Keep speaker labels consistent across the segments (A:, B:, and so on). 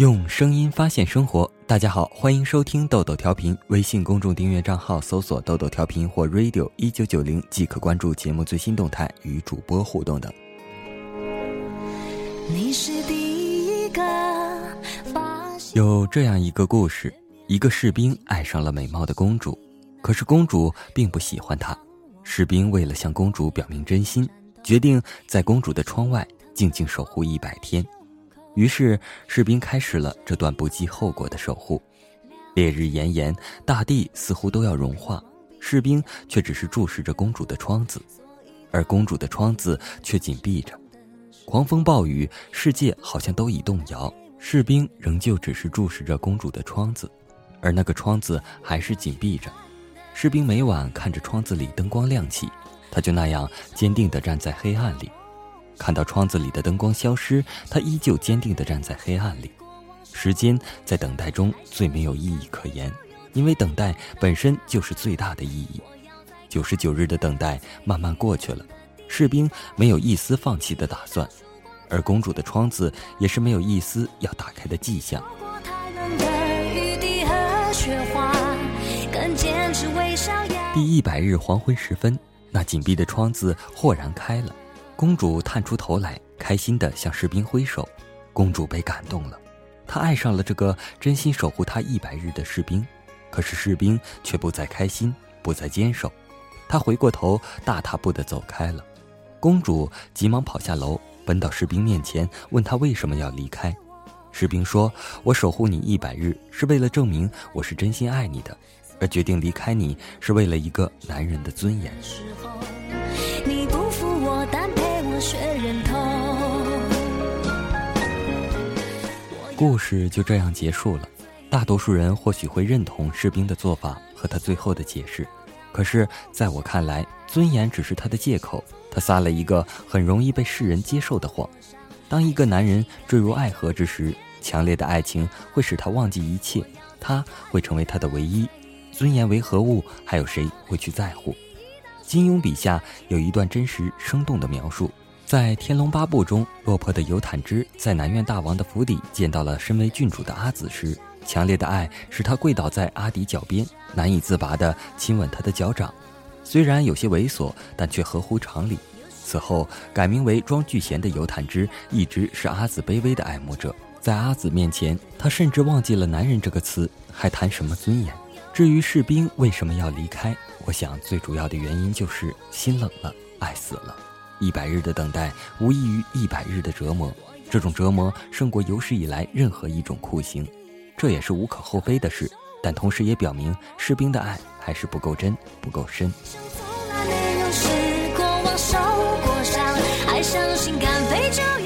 A: 用声音发现生活，大家好，欢迎收听豆豆调频。微信公众订阅账号搜索“豆豆调频”或 “radio 一九九零”，即可关注节目最新动态与主播互动等。你是第一个有这样一个故事：一个士兵爱上了美貌的公主，可是公主并不喜欢他。士兵为了向公主表明真心，决定在公主的窗外静静守护一百天。于是，士兵开始了这段不计后果的守护。烈日炎炎，大地似乎都要融化，士兵却只是注视着公主的窗子，而公主的窗子却紧闭着。狂风暴雨，世界好像都已动摇，士兵仍旧只是注视着公主的窗子，而那个窗子还是紧闭着。士兵每晚看着窗子里灯光亮起，他就那样坚定地站在黑暗里。看到窗子里的灯光消失，他依旧坚定地站在黑暗里。时间在等待中最没有意义可言，因为等待本身就是最大的意义。九十九日的等待慢慢过去了，士兵没有一丝放弃的打算，而公主的窗子也是没有一丝要打开的迹象。第一百日黄昏时分，那紧闭的窗子豁然开了。公主探出头来，开心地向士兵挥手。公主被感动了，她爱上了这个真心守护她一百日的士兵。可是士兵却不再开心，不再坚守。他回过头，大踏步地走开了。公主急忙跑下楼，奔到士兵面前，问他为什么要离开。士兵说：“我守护你一百日，是为了证明我是真心爱你的；而决定离开你，是为了一个男人的尊严。”故事就这样结束了。大多数人或许会认同士兵的做法和他最后的解释，可是在我看来，尊严只是他的借口。他撒了一个很容易被世人接受的谎。当一个男人坠入爱河之时，强烈的爱情会使他忘记一切，他会成为他的唯一。尊严为何物？还有谁会去在乎？金庸笔下有一段真实生动的描述。在《天龙八部》中，落魄的尤坦之在南院大王的府邸见到了身为郡主的阿紫时，强烈的爱使他跪倒在阿迪脚边，难以自拔地亲吻他的脚掌。虽然有些猥琐，但却合乎常理。此后改名为庄聚贤的尤坦之，一直是阿紫卑微的爱慕者。在阿紫面前，他甚至忘记了“男人”这个词，还谈什么尊严？至于士兵为什么要离开，我想最主要的原因就是心冷了，爱死了。一百日的等待，无异于一百日的折磨。这种折磨胜过有史以来任何一种酷刑，这也是无可厚非的事。但同时也表明士兵的爱还是不够真，不够深。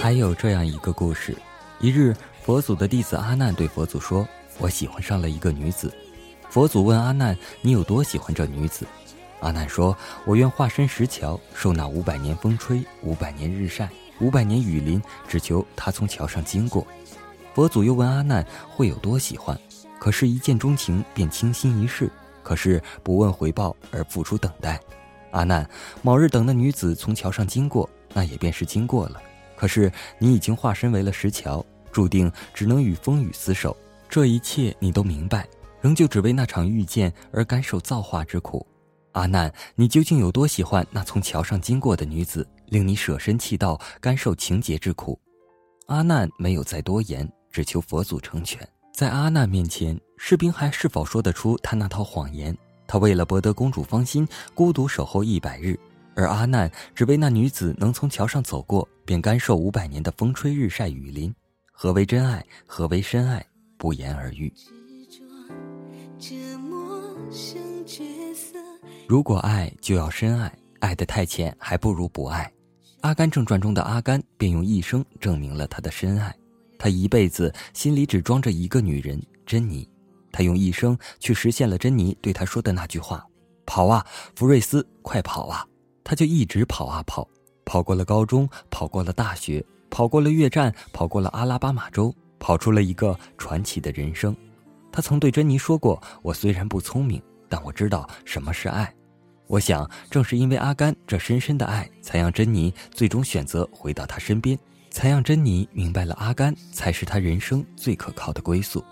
A: 还有这样一个故事：一日，佛祖的弟子阿难对佛祖说：“我喜欢上了一个女子。”佛祖问阿难：“你有多喜欢这女子？”阿难说：“我愿化身石桥，受那五百年风吹，五百年日晒，五百年雨淋，只求他从桥上经过。”佛祖又问阿难：“会有多喜欢？可是，一见钟情便倾心一世，可是不问回报而付出等待。”阿难，某日等那女子从桥上经过，那也便是经过了。可是你已经化身为了石桥，注定只能与风雨厮守。这一切你都明白，仍旧只为那场遇见而感受造化之苦。阿难，你究竟有多喜欢那从桥上经过的女子，令你舍身弃道，甘受情劫之苦？阿难没有再多言，只求佛祖成全。在阿难面前，士兵还是否说得出他那套谎言？他为了博得公主芳心，孤独守候一百日，而阿难只为那女子能从桥上走过，便甘受五百年的风吹日晒雨淋。何为真爱？何为深爱？不言而喻。如果爱就要深爱，爱得太浅还不如不爱。《阿甘正传》中的阿甘便用一生证明了他的深爱。他一辈子心里只装着一个女人珍妮，他用一生去实现了珍妮对他说的那句话：“跑啊，福瑞斯，快跑啊！”他就一直跑啊跑，跑过了高中，跑过了大学，跑过了越战，跑过了阿拉巴马州，跑出了一个传奇的人生。他曾对珍妮说过：“我虽然不聪明。”但我知道什么是爱，我想正是因为阿甘这深深的爱，才让珍妮最终选择回到他身边，才让珍妮明白了阿甘才是他人生最可靠的归宿。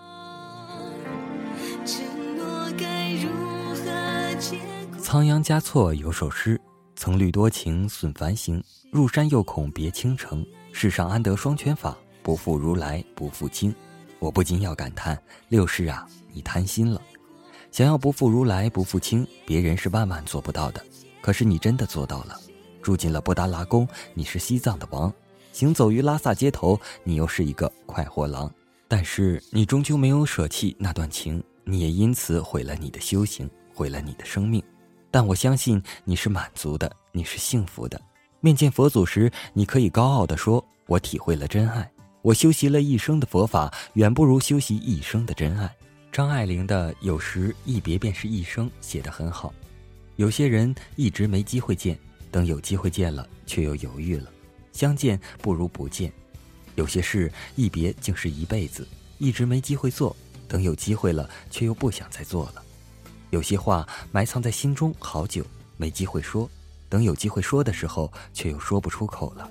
A: 仓央嘉措有首诗：“曾虑多情损繁行，入山又恐别倾城。世上安得双全法？不负如来不负卿。”我不禁要感叹：六世啊，你贪心了。想要不负如来不负卿，别人是万万做不到的，可是你真的做到了。住进了布达拉宫，你是西藏的王；行走于拉萨街头，你又是一个快活郎。但是你终究没有舍弃那段情，你也因此毁了你的修行，毁了你的生命。但我相信你是满足的，你是幸福的。面见佛祖时，你可以高傲地说：“我体会了真爱，我修习了一生的佛法，远不如修习一生的真爱。”张爱玲的“有时一别便是一生”写得很好。有些人一直没机会见，等有机会见了，却又犹豫了。相见不如不见。有些事一别竟是一辈子，一直没机会做，等有机会了，却又不想再做了。有些话埋藏在心中好久，没机会说，等有机会说的时候，却又说不出口了。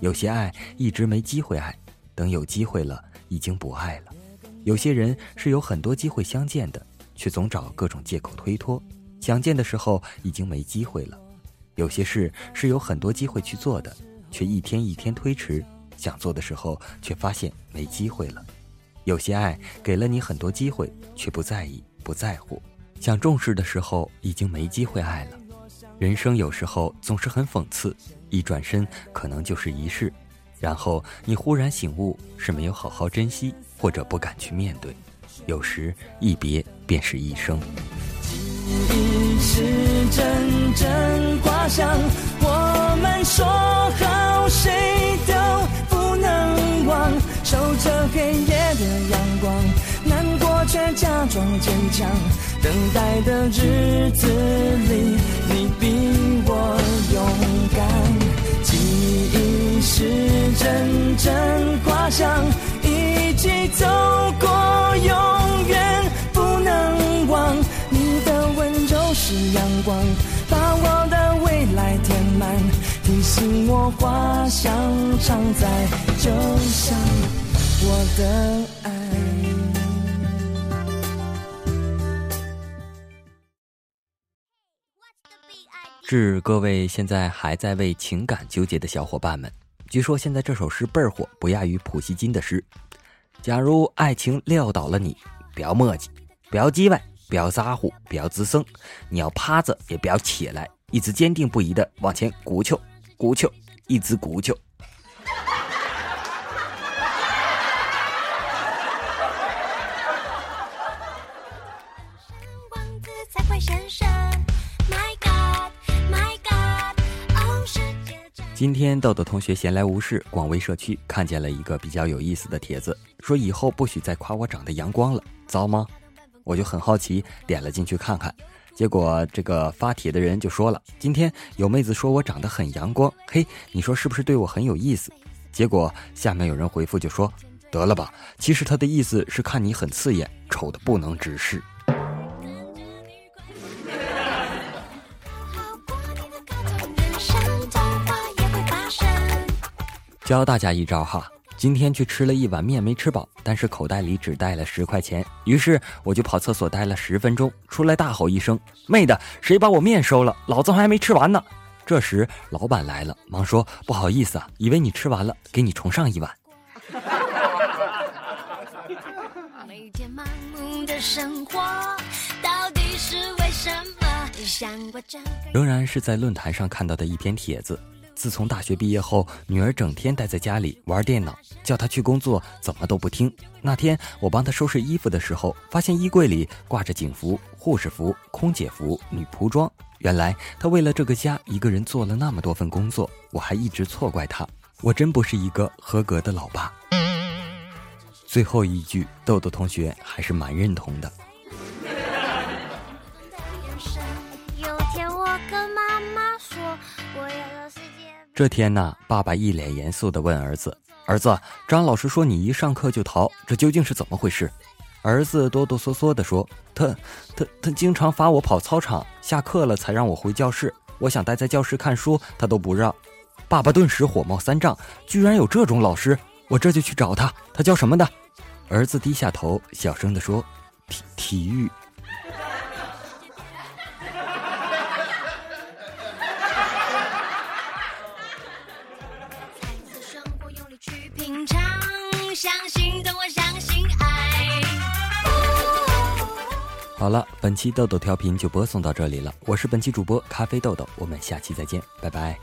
A: 有些爱一直没机会爱，等有机会了，已经不爱了。有些人是有很多机会相见的，却总找各种借口推脱。想见的时候已经没机会了。有些事是有很多机会去做的，却一天一天推迟。想做的时候却发现没机会了。有些爱给了你很多机会，却不在意、不在乎。想重视的时候已经没机会爱了。人生有时候总是很讽刺，一转身可能就是一世。然后你忽然醒悟，是没有好好珍惜，或者不敢去面对。有时一别便是一生。
B: 记忆是阵阵花香，我们说好谁都不能忘。守着黑夜的阳光，难过却假装坚强。等待的日子里，你比我勇敢。记忆是。阵阵花香，一起走过，永远不能忘。你的温柔是阳光，把我的未来填满，提醒我花香常在，就像我的爱。
A: 致各位现在还在为情感纠结的小伙伴们。据说现在这首诗倍儿火，不亚于普希金的诗。假如爱情撂倒了你，不要磨叽，不要叽歪，不要咋呼，不要吱声，你要趴着也不要起来，一直坚定不移的往前鼓球，鼓球，一直鼓球。今天豆豆同学闲来无事，广微社区看见了一个比较有意思的帖子，说以后不许再夸我长得阳光了，糟吗？我就很好奇，点了进去看看，结果这个发帖的人就说了，今天有妹子说我长得很阳光，嘿，你说是不是对我很有意思？结果下面有人回复就说，得了吧，其实他的意思是看你很刺眼，丑的不能直视。教大家一招哈，今天去吃了一碗面没吃饱，但是口袋里只带了十块钱，于是我就跑厕所待了十分钟，出来大吼一声：“妹的，谁把我面收了？老子还没吃完呢！”这时老板来了，忙说：“不好意思啊，以为你吃完了，给你重上一碗。”仍然是在论坛上看到的一篇帖子。自从大学毕业后，女儿整天待在家里玩电脑，叫她去工作怎么都不听。那天我帮她收拾衣服的时候，发现衣柜里挂着警服、护士服、空姐服、女仆装。原来她为了这个家一个人做了那么多份工作，我还一直错怪她。我真不是一个合格的老爸。最后一句，豆豆同学还是蛮认同的。这天呢，爸爸一脸严肃地问儿子：“儿子，张老师说你一上课就逃，这究竟是怎么回事？”儿子哆哆嗦嗦地说：“他、他、他经常罚我跑操场，下课了才让我回教室。我想待在教室看书，他都不让。”爸爸顿时火冒三丈，居然有这种老师，我这就去找他。他叫什么的？儿子低下头，小声地说：“体体育。”好了，本期豆豆调频就播送到这里了。我是本期主播咖啡豆豆，我们下期再见，拜拜。